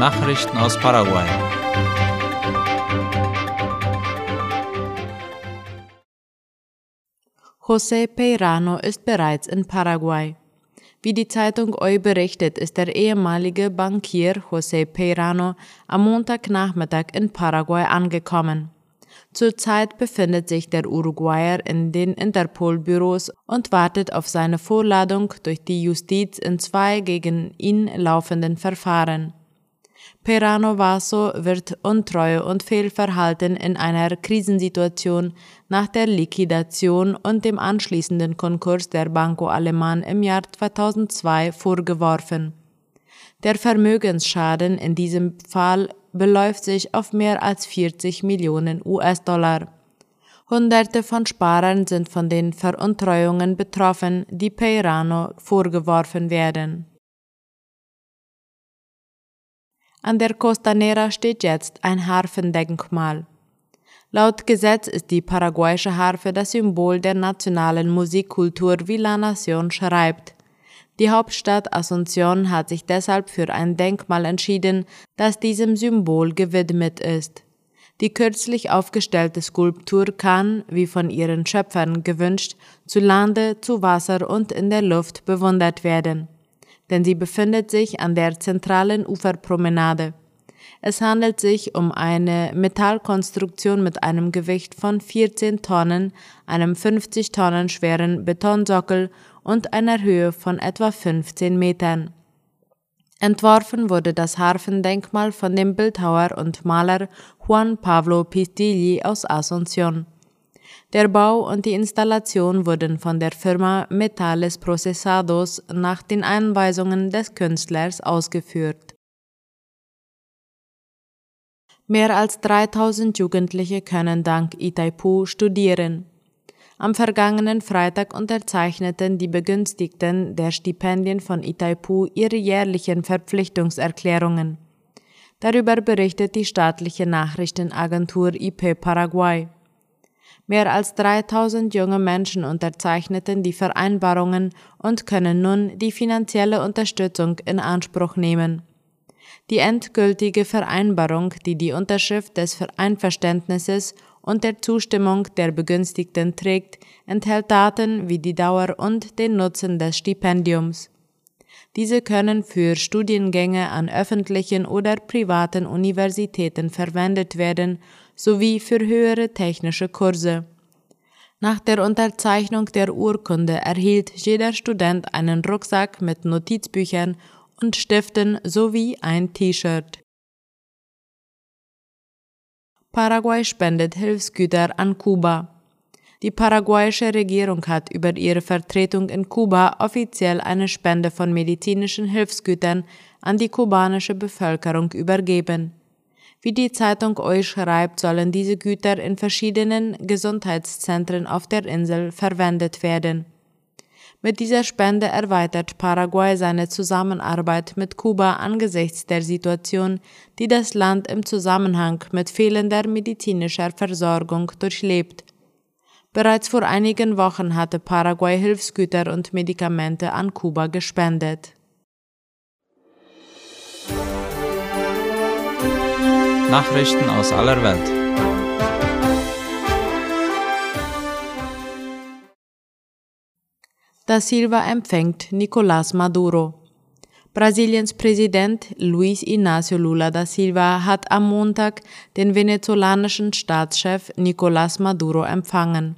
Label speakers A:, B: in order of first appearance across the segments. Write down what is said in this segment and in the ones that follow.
A: Nachrichten aus Paraguay.
B: José Peirano ist bereits in Paraguay. Wie die Zeitung Eu berichtet, ist der ehemalige Bankier José Peirano am Montagnachmittag in Paraguay angekommen. Zurzeit befindet sich der Uruguayer in den Interpol-Büros und wartet auf seine Vorladung durch die Justiz in zwei gegen ihn laufenden Verfahren. Perano Vaso wird Untreue und Fehlverhalten in einer Krisensituation nach der Liquidation und dem anschließenden Konkurs der Banco Alemán im Jahr 2002 vorgeworfen. Der Vermögensschaden in diesem Fall beläuft sich auf mehr als 40 Millionen US-Dollar. Hunderte von Sparern sind von den Veruntreuungen betroffen, die Peirano vorgeworfen werden. An der Costanera steht jetzt ein Harfendenkmal. Laut Gesetz ist die paraguayische Harfe das Symbol der nationalen Musikkultur, wie La Nación schreibt. Die Hauptstadt Asunción hat sich deshalb für ein Denkmal entschieden, das diesem Symbol gewidmet ist. Die kürzlich aufgestellte Skulptur kann, wie von ihren Schöpfern gewünscht, zu Lande, zu Wasser und in der Luft bewundert werden denn sie befindet sich an der zentralen Uferpromenade. Es handelt sich um eine Metallkonstruktion mit einem Gewicht von 14 Tonnen, einem 50 Tonnen schweren Betonsockel und einer Höhe von etwa 15 Metern. Entworfen wurde das Harfendenkmal von dem Bildhauer und Maler Juan Pablo Pistilli aus Asunción. Der Bau und die Installation wurden von der Firma Metales Procesados nach den Anweisungen des Künstlers ausgeführt. Mehr als 3000 Jugendliche können dank Itaipu studieren. Am vergangenen Freitag unterzeichneten die Begünstigten der Stipendien von Itaipu ihre jährlichen Verpflichtungserklärungen. Darüber berichtet die staatliche Nachrichtenagentur IP Paraguay. Mehr als 3000 junge Menschen unterzeichneten die Vereinbarungen und können nun die finanzielle Unterstützung in Anspruch nehmen. Die endgültige Vereinbarung, die die Unterschrift des Einverständnisses und der Zustimmung der Begünstigten trägt, enthält Daten wie die Dauer und den Nutzen des Stipendiums. Diese können für Studiengänge an öffentlichen oder privaten Universitäten verwendet werden sowie für höhere technische Kurse. Nach der Unterzeichnung der Urkunde erhielt jeder Student einen Rucksack mit Notizbüchern und Stiften sowie ein T-Shirt. Paraguay spendet Hilfsgüter an Kuba. Die paraguayische Regierung hat über ihre Vertretung in Kuba offiziell eine Spende von medizinischen Hilfsgütern an die kubanische Bevölkerung übergeben. Wie die Zeitung euch schreibt, sollen diese Güter in verschiedenen Gesundheitszentren auf der Insel verwendet werden. Mit dieser Spende erweitert Paraguay seine Zusammenarbeit mit Kuba angesichts der Situation, die das Land im Zusammenhang mit fehlender medizinischer Versorgung durchlebt. Bereits vor einigen Wochen hatte Paraguay Hilfsgüter und Medikamente an Kuba gespendet.
A: Nachrichten aus aller Welt.
B: Da Silva empfängt Nicolás Maduro. Brasiliens Präsident Luis Inácio Lula da Silva hat am Montag den venezolanischen Staatschef Nicolás Maduro empfangen.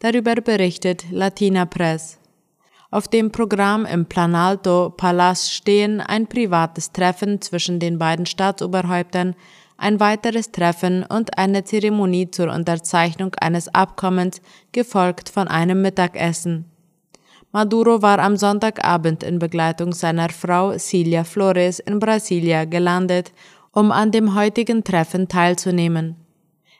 B: Darüber berichtet Latina Press. Auf dem Programm im Planalto Palast stehen ein privates Treffen zwischen den beiden Staatsoberhäuptern ein weiteres Treffen und eine Zeremonie zur Unterzeichnung eines Abkommens, gefolgt von einem Mittagessen. Maduro war am Sonntagabend in Begleitung seiner Frau Cilia Flores in Brasilia gelandet, um an dem heutigen Treffen teilzunehmen.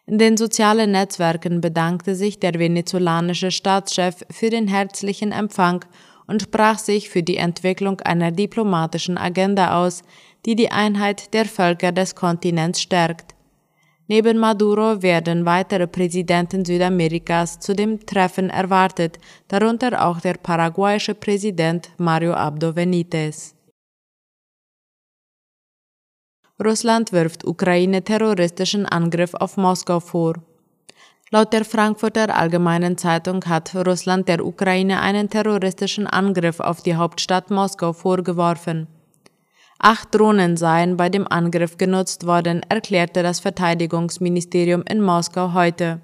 B: In den sozialen Netzwerken bedankte sich der venezolanische Staatschef für den herzlichen Empfang und sprach sich für die Entwicklung einer diplomatischen Agenda aus, die die Einheit der Völker des Kontinents stärkt. Neben Maduro werden weitere Präsidenten Südamerikas zu dem Treffen erwartet, darunter auch der paraguayische Präsident Mario Abdo Benitez. Russland wirft Ukraine terroristischen Angriff auf Moskau vor. Laut der Frankfurter Allgemeinen Zeitung hat Russland der Ukraine einen terroristischen Angriff auf die Hauptstadt Moskau vorgeworfen. Acht Drohnen seien bei dem Angriff genutzt worden, erklärte das Verteidigungsministerium in Moskau heute.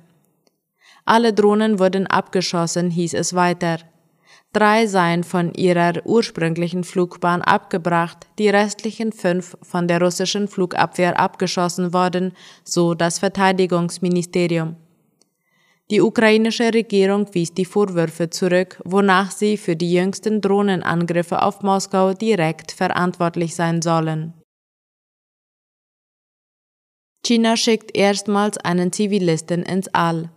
B: Alle Drohnen wurden abgeschossen, hieß es weiter. Drei seien von ihrer ursprünglichen Flugbahn abgebracht, die restlichen fünf von der russischen Flugabwehr abgeschossen worden, so das Verteidigungsministerium. Die ukrainische Regierung wies die Vorwürfe zurück, wonach sie für die jüngsten Drohnenangriffe auf Moskau direkt verantwortlich sein sollen. China schickt erstmals einen Zivilisten ins All.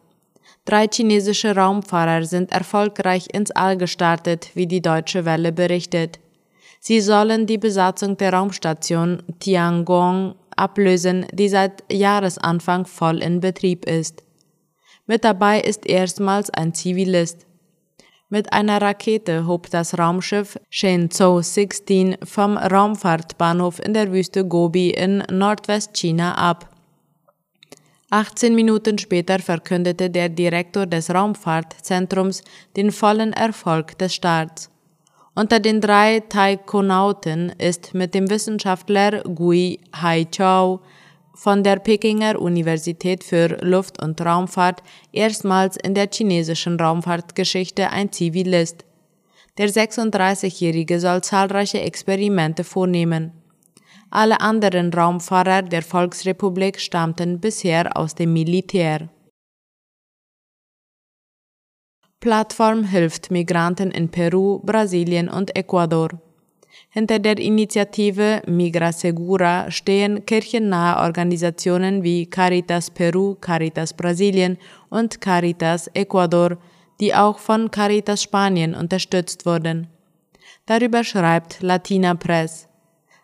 B: Drei chinesische Raumfahrer sind erfolgreich ins All gestartet, wie die Deutsche Welle berichtet. Sie sollen die Besatzung der Raumstation Tiangong ablösen, die seit Jahresanfang voll in Betrieb ist. Mit dabei ist erstmals ein Zivilist. Mit einer Rakete hob das Raumschiff Shenzhou 16 vom Raumfahrtbahnhof in der Wüste Gobi in Nordwestchina ab. 18 Minuten später verkündete der Direktor des Raumfahrtzentrums den vollen Erfolg des Starts. Unter den drei Taikonauten ist mit dem Wissenschaftler Gui Haichao von der Pekinger Universität für Luft- und Raumfahrt erstmals in der chinesischen Raumfahrtgeschichte ein Zivilist. Der 36-Jährige soll zahlreiche Experimente vornehmen. Alle anderen Raumfahrer der Volksrepublik stammten bisher aus dem Militär. Plattform hilft Migranten in Peru, Brasilien und Ecuador. Hinter der Initiative Migra Segura stehen kirchennahe Organisationen wie Caritas Peru, Caritas Brasilien und Caritas Ecuador, die auch von Caritas Spanien unterstützt wurden. Darüber schreibt Latina Press.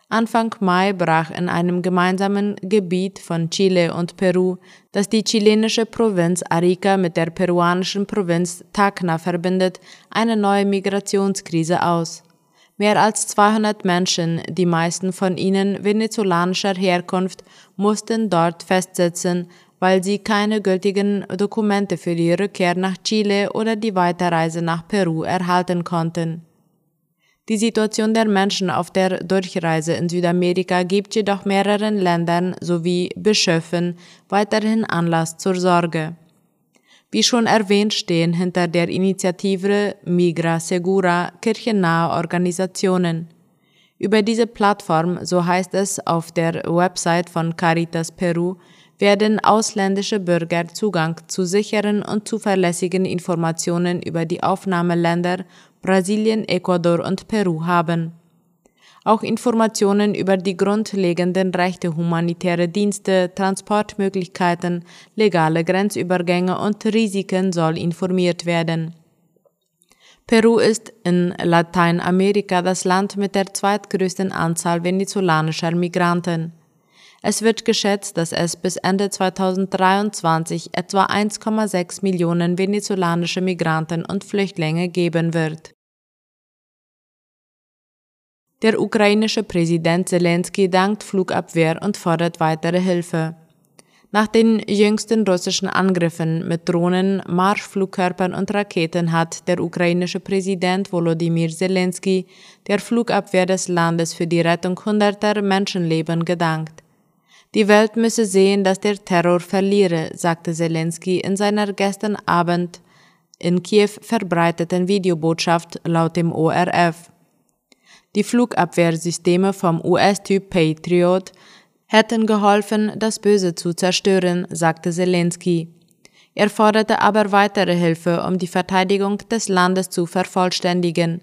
B: Anfang Mai brach in einem gemeinsamen Gebiet von Chile und Peru, das die chilenische Provinz Arica mit der peruanischen Provinz Tacna verbindet, eine neue Migrationskrise aus. Mehr als 200 Menschen, die meisten von ihnen venezolanischer Herkunft, mussten dort festsitzen, weil sie keine gültigen Dokumente für die Rückkehr nach Chile oder die Weiterreise nach Peru erhalten konnten. Die Situation der Menschen auf der Durchreise in Südamerika gibt jedoch mehreren Ländern sowie Bischöfen weiterhin Anlass zur Sorge. Wie schon erwähnt stehen hinter der Initiative Migra Segura kirchennahe Organisationen. Über diese Plattform, so heißt es auf der Website von Caritas Peru, werden ausländische Bürger Zugang zu sicheren und zuverlässigen Informationen über die Aufnahmeländer Brasilien, Ecuador und Peru haben auch Informationen über die grundlegenden Rechte, humanitäre Dienste, Transportmöglichkeiten, legale Grenzübergänge und Risiken soll informiert werden. Peru ist in Lateinamerika das Land mit der zweitgrößten Anzahl venezolanischer Migranten. Es wird geschätzt, dass es bis Ende 2023 etwa 1,6 Millionen venezolanische Migranten und Flüchtlinge geben wird. Der ukrainische Präsident Zelensky dankt Flugabwehr und fordert weitere Hilfe. Nach den jüngsten russischen Angriffen mit Drohnen, Marschflugkörpern und Raketen hat der ukrainische Präsident Volodymyr Zelensky der Flugabwehr des Landes für die Rettung hunderter Menschenleben gedankt. Die Welt müsse sehen, dass der Terror verliere, sagte Zelensky in seiner gestern Abend in Kiew verbreiteten Videobotschaft laut dem ORF. Die Flugabwehrsysteme vom US-Typ Patriot hätten geholfen, das Böse zu zerstören, sagte Zelensky. Er forderte aber weitere Hilfe, um die Verteidigung des Landes zu vervollständigen.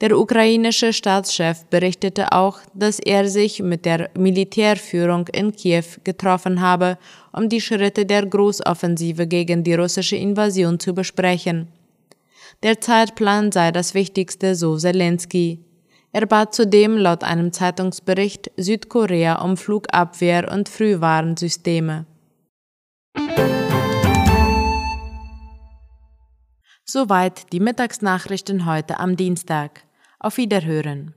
B: Der ukrainische Staatschef berichtete auch, dass er sich mit der Militärführung in Kiew getroffen habe, um die Schritte der Großoffensive gegen die russische Invasion zu besprechen. Der Zeitplan sei das Wichtigste, so Zelensky. Er bat zudem laut einem Zeitungsbericht Südkorea um Flugabwehr und Frühwarnsysteme. Soweit die Mittagsnachrichten heute am Dienstag. Auf Wiederhören.